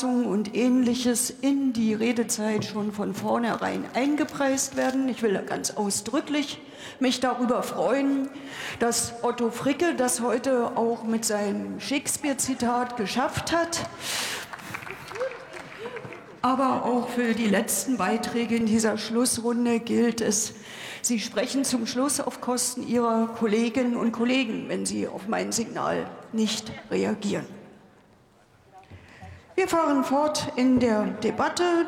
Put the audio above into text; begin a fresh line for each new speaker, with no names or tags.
Kurzfassung und ähnliches in die Redezeit schon von vornherein eingepreist werden. Ich will ganz ausdrücklich mich darüber freuen, dass Otto Fricke das heute auch mit seinem Shakespeare-Zitat geschafft hat. Aber auch für die letzten Beiträge in dieser Schlussrunde gilt es, Sie sprechen zum Schluss auf Kosten Ihrer Kolleginnen und Kollegen, wenn Sie auf mein Signal nicht reagieren. Wir fahren fort in der Debatte.